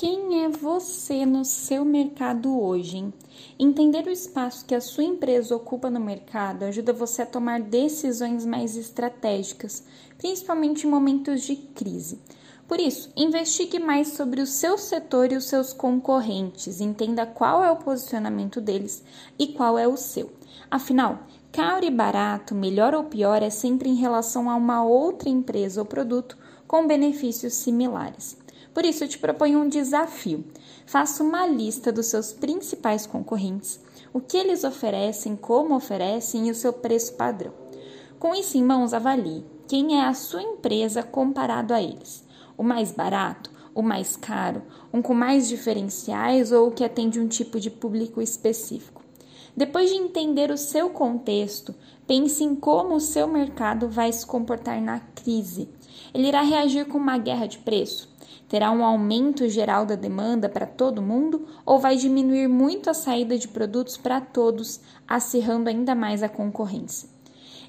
Quem é você no seu mercado hoje? Hein? Entender o espaço que a sua empresa ocupa no mercado ajuda você a tomar decisões mais estratégicas, principalmente em momentos de crise. Por isso, investigue mais sobre o seu setor e os seus concorrentes, entenda qual é o posicionamento deles e qual é o seu. Afinal, caro e barato, melhor ou pior, é sempre em relação a uma outra empresa ou produto com benefícios similares. Por isso, eu te proponho um desafio. Faça uma lista dos seus principais concorrentes, o que eles oferecem, como oferecem e o seu preço padrão. Com isso em mãos, avalie quem é a sua empresa comparado a eles. O mais barato, o mais caro, um com mais diferenciais ou o que atende um tipo de público específico. Depois de entender o seu contexto, pense em como o seu mercado vai se comportar na crise. Ele irá reagir com uma guerra de preço? Terá um aumento geral da demanda para todo mundo ou vai diminuir muito a saída de produtos para todos, acirrando ainda mais a concorrência?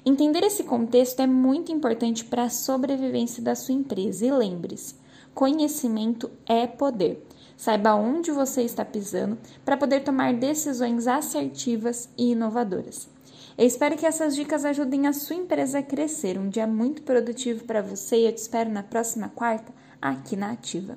Entender esse contexto é muito importante para a sobrevivência da sua empresa e lembre-se: conhecimento é poder. Saiba onde você está pisando para poder tomar decisões assertivas e inovadoras. Eu espero que essas dicas ajudem a sua empresa a crescer. Um dia muito produtivo para você e eu te espero na próxima quarta aqui na Ativa.